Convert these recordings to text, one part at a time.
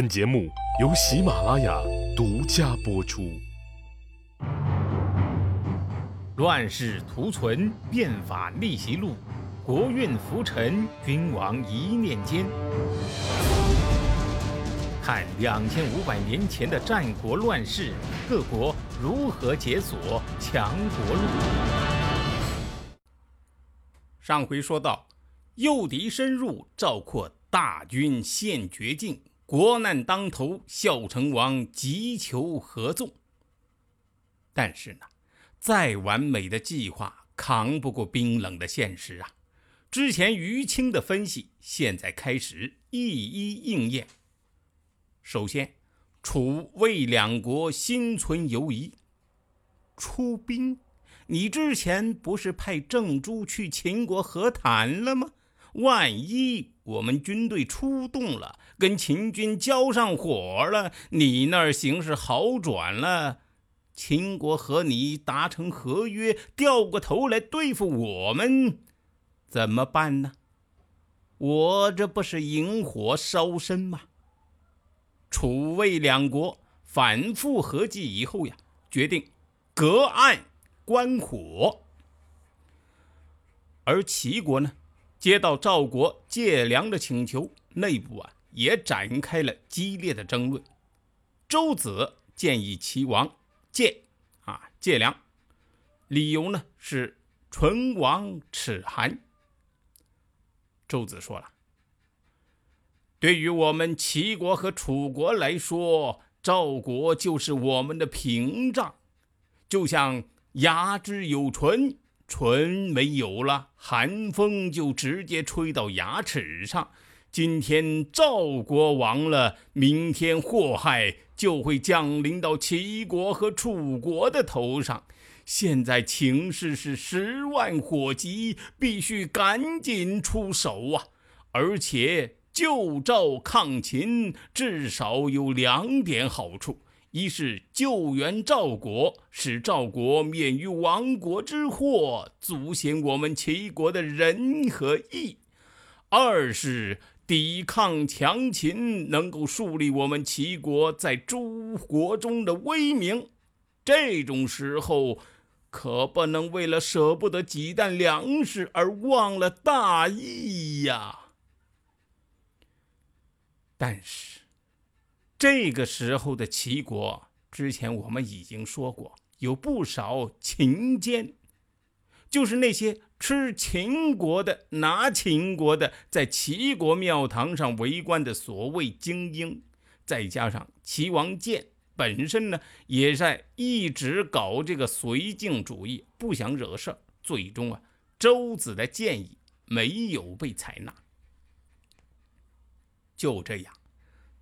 本节目由喜马拉雅独家播出。乱世图存，变法逆袭录，国运浮沉，君王一念间。看两千五百年前的战国乱世，各国如何解锁强国路。上回说到，诱敌深入，赵括大军陷绝境。国难当头，孝成王急求合纵。但是呢，再完美的计划扛不过冰冷的现实啊！之前于青的分析，现在开始一一应验。首先，楚魏两国心存犹疑，出兵？你之前不是派郑朱去秦国和谈了吗？万一我们军队出动了，跟秦军交上火了，你那儿形势好转了，秦国和你达成合约，掉过头来对付我们，怎么办呢？我这不是引火烧身吗？楚魏两国反复合计以后呀，决定隔岸观火，而齐国呢？接到赵国借粮的请求，内部啊也展开了激烈的争论。周子建议齐王借啊借粮，理由呢是唇亡齿寒。周子说了：“对于我们齐国和楚国来说，赵国就是我们的屏障，就像牙之有唇。”唇没有了，寒风就直接吹到牙齿上。今天赵国亡了，明天祸害就会降临到齐国和楚国的头上。现在情势是十万火急，必须赶紧出手啊！而且救赵抗秦，至少有两点好处。一是救援赵国，使赵国免于亡国之祸，足显我们齐国的仁和义；二是抵抗强秦，能够树立我们齐国在诸国中的威名。这种时候，可不能为了舍不得几担粮食而忘了大义呀！但是。这个时候的齐国，之前我们已经说过，有不少秦奸，就是那些吃秦国的、拿秦国的，在齐国庙堂上为官的所谓精英，再加上齐王建本身呢，也在一直搞这个绥靖主义，不想惹事儿，最终啊，周子的建议没有被采纳，就这样。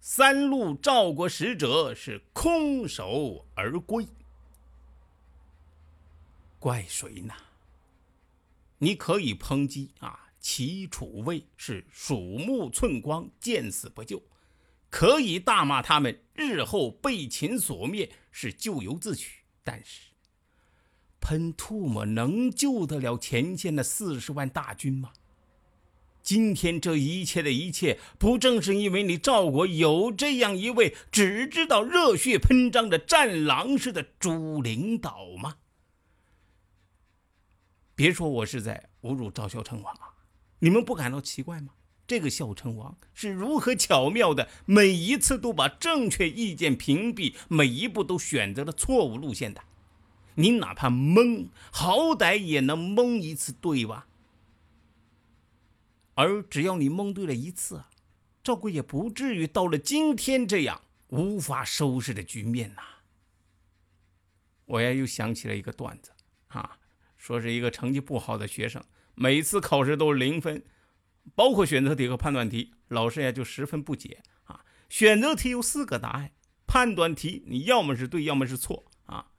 三路赵国使者是空手而归，怪谁呢？你可以抨击啊，齐楚魏是鼠目寸光，见死不救；可以大骂他们日后被秦所灭是咎由自取。但是，喷唾沫能救得了前线的四十万大军吗？今天这一切的一切，不正是因为你赵国有这样一位只知道热血喷张的战狼似的主领导吗？别说我是在侮辱赵孝成王啊！你们不感到奇怪吗？这个孝成王是如何巧妙的，每一次都把正确意见屏蔽，每一步都选择了错误路线的？你哪怕蒙，好歹也能蒙一次，对吧？而只要你蒙对了一次，赵国也不至于到了今天这样无法收拾的局面呐。我呀又想起了一个段子，啊，说是一个成绩不好的学生，每次考试都是零分，包括选择题和判断题，老师呀就十分不解啊。选择题有四个答案，判断题你要么是对，要么是错啊。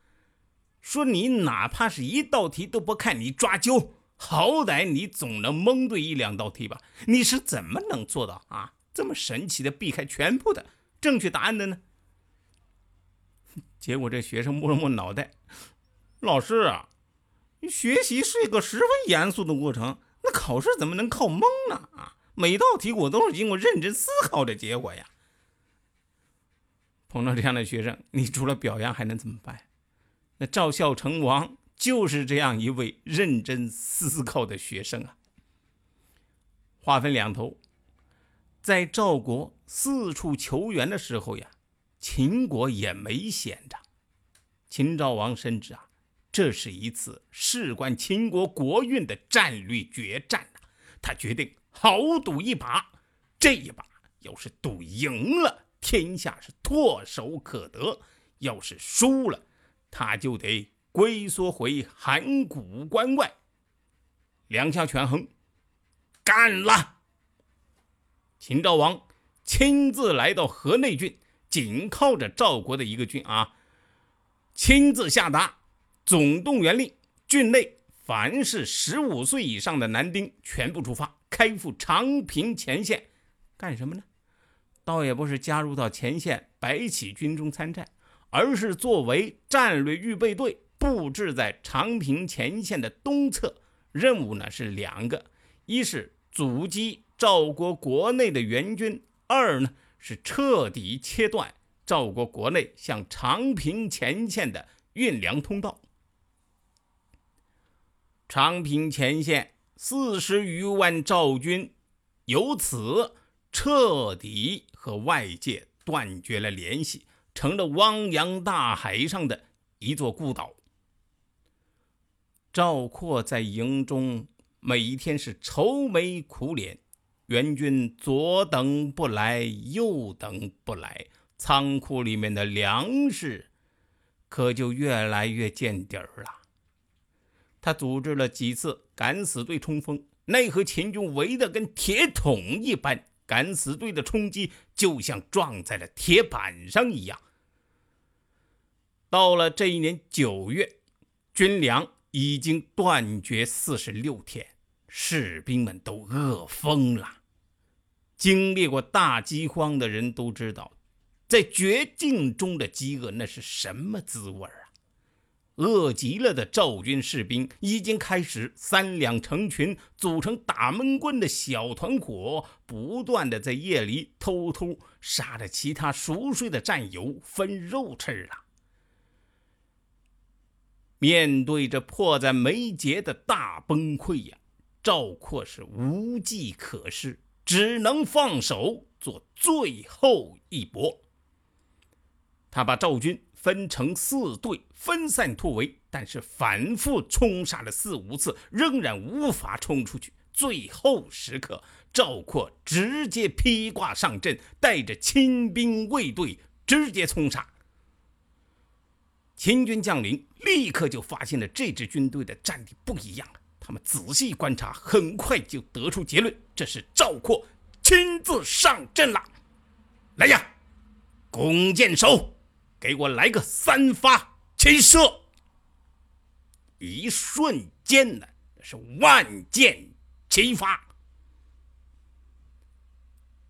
说你哪怕是一道题都不看，你抓阄。好歹你总能蒙对一两道题吧？你是怎么能做到啊？这么神奇的避开全部的正确答案的呢？结果这学生摸了摸脑袋，老师啊，学习是一个十分严肃的过程，那考试怎么能靠蒙呢？啊，每道题我都是经过认真思考的结果呀。碰到这样的学生，你除了表扬还能怎么办？那赵孝成王就是这样一位认真思考的学生啊。话分两头，在赵国四处求援的时候呀，秦国也没闲着。秦昭王深知啊，这是一次事关秦国国运的战略决战呐，他决定豪赌一把。这一把要是赌赢了，天下是唾手可得；要是输了，他就得龟缩回函谷关外。两下权衡，干了！秦昭王亲自来到河内郡，紧靠着赵国的一个郡啊。亲自下达总动员令，郡内凡是十五岁以上的男丁全部出发，开赴长平前线。干什么呢？倒也不是加入到前线白起军中参战，而是作为战略预备队，布置在长平前线的东侧。任务呢是两个：一是阻击赵国国内的援军；二呢是彻底切断。赵国国内向长平前线的运粮通道，长平前线四十余万赵军由此彻底和外界断绝了联系，成了汪洋大海上的一座孤岛。赵括在营中每天是愁眉苦脸，援军左等不来，右等不来。仓库里面的粮食可就越来越见底儿了。他组织了几次敢死队冲锋，奈何秦军围得跟铁桶一般，敢死队的冲击就像撞在了铁板上一样。到了这一年九月，军粮已经断绝四十六天，士兵们都饿疯了。经历过大饥荒的人都知道。在绝境中的饥饿，那是什么滋味啊？饿极了的赵军士兵已经开始三两成群，组成打闷棍的小团伙，不断的在夜里偷偷杀了其他熟睡的战友，分肉吃了。面对着迫在眉睫的大崩溃呀，赵括是无计可施，只能放手做最后一搏。他把赵军分成四队，分散突围，但是反复冲杀了四五次，仍然无法冲出去。最后时刻，赵括直接披挂上阵，带着亲兵卫队直接冲杀。秦军将领立刻就发现了这支军队的战力不一样了。他们仔细观察，很快就得出结论：这是赵括亲自上阵了。来呀，弓箭手！给我来个三发齐射！一瞬间呢，是万箭齐发。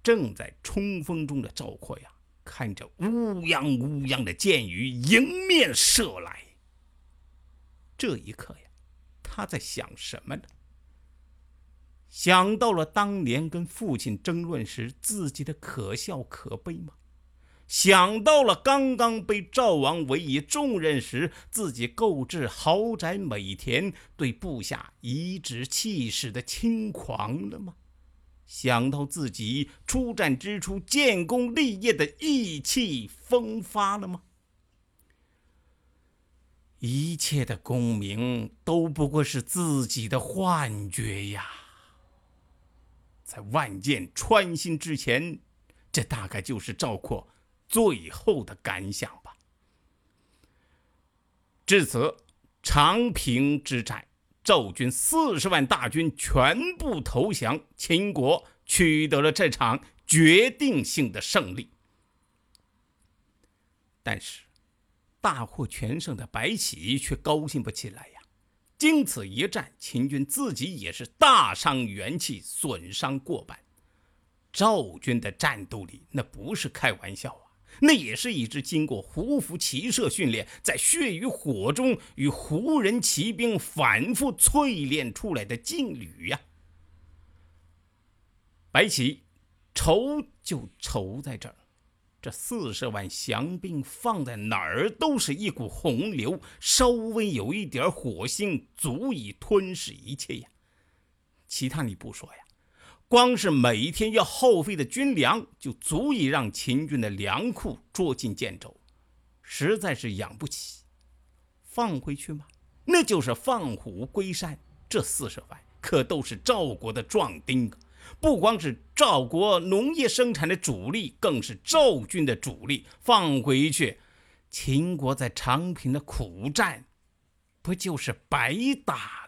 正在冲锋中的赵括呀，看着乌泱乌泱的箭雨迎面射来，这一刻呀，他在想什么呢？想到了当年跟父亲争论时自己的可笑可悲吗？想到了刚刚被赵王委以重任时，自己购置豪宅美田，对部下颐指气使的轻狂了吗？想到自己出战之初建功立业的意气风发了吗？一切的功名都不过是自己的幻觉呀！在万箭穿心之前，这大概就是赵括。最后的感想吧。至此，长平之战，赵军四十万大军全部投降，秦国取得了这场决定性的胜利。但是，大获全胜的白起却高兴不起来呀！经此一战，秦军自己也是大伤元气，损伤过半。赵军的战斗力那不是开玩笑啊！那也是一支经过胡服骑射训练，在血与火中与胡人骑兵反复淬炼出来的劲旅呀。白起愁就愁在这儿，这四十万降兵放在哪儿都是一股洪流，稍微有一点火星，足以吞噬一切呀。其他你不说呀，光是每天要耗费的军粮，就足以让秦军的粮库捉襟见肘，实在是养不起。放回去吗？那就是放虎归山。这四十万可都是赵国的壮丁啊！不光是赵国农业生产的主力，更是赵军的主力。放回去，秦国在长平的苦战，不就是白打？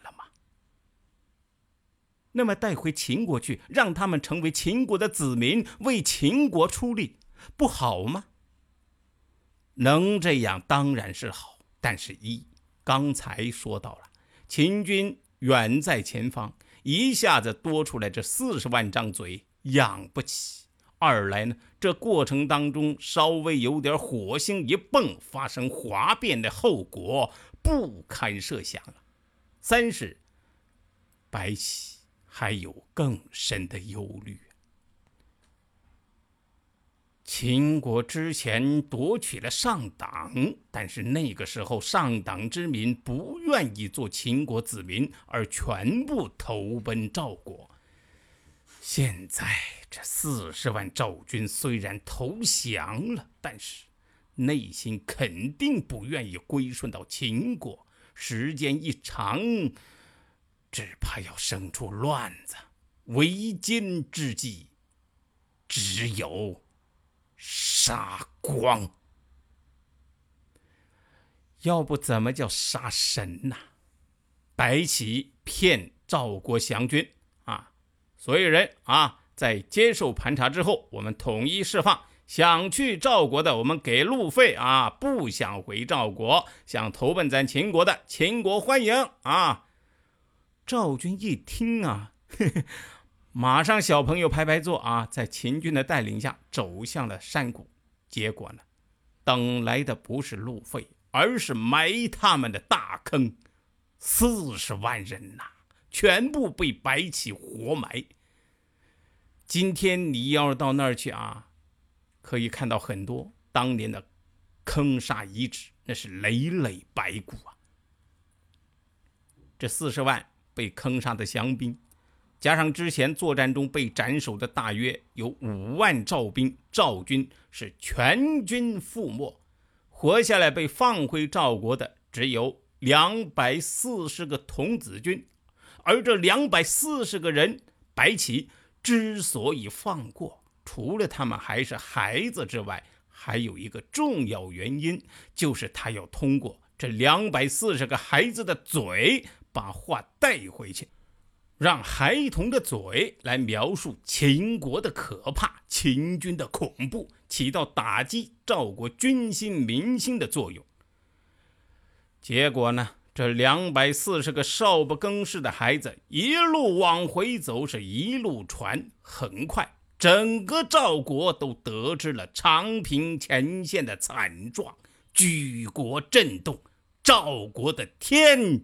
那么带回秦国去，让他们成为秦国的子民，为秦国出力，不好吗？能这样当然是好，但是一刚才说到了，秦军远在前方。一下子多出来这四十万张嘴，养不起。二来呢，这过程当中稍微有点火星一蹦，发生哗变的后果不堪设想了。三是白起还有更深的忧虑。秦国之前夺取了上党，但是那个时候上党之民不愿意做秦国子民，而全部投奔赵国。现在这四十万赵军虽然投降了，但是内心肯定不愿意归顺到秦国。时间一长，只怕要生出乱子。为今之计，只有。杀光，要不怎么叫杀神呢？白起骗赵国降军啊！所有人啊，在接受盘查之后，我们统一释放。想去赵国的，我们给路费啊；不想回赵国，想投奔咱秦国的，秦国欢迎啊！赵军一听啊，嘿嘿。马上，小朋友排排坐啊，在秦军的带领下走向了山谷。结果呢，等来的不是路费，而是埋他们的大坑。四十万人呐，全部被白起活埋。今天你要是到那儿去啊，可以看到很多当年的坑杀遗址，那是累累白骨啊。这四十万被坑杀的降兵。加上之前作战中被斩首的大约有五万赵兵，赵军是全军覆没，活下来被放回赵国的只有两百四十个童子军，而这两百四十个人，白起之所以放过，除了他们还是孩子之外，还有一个重要原因，就是他要通过这两百四十个孩子的嘴，把话带回去。让孩童的嘴来描述秦国的可怕、秦军的恐怖，起到打击赵国军心民心的作用。结果呢，这两百四十个少不更事的孩子一路往回走，是一路传。很快，整个赵国都得知了长平前线的惨状，举国震动，赵国的天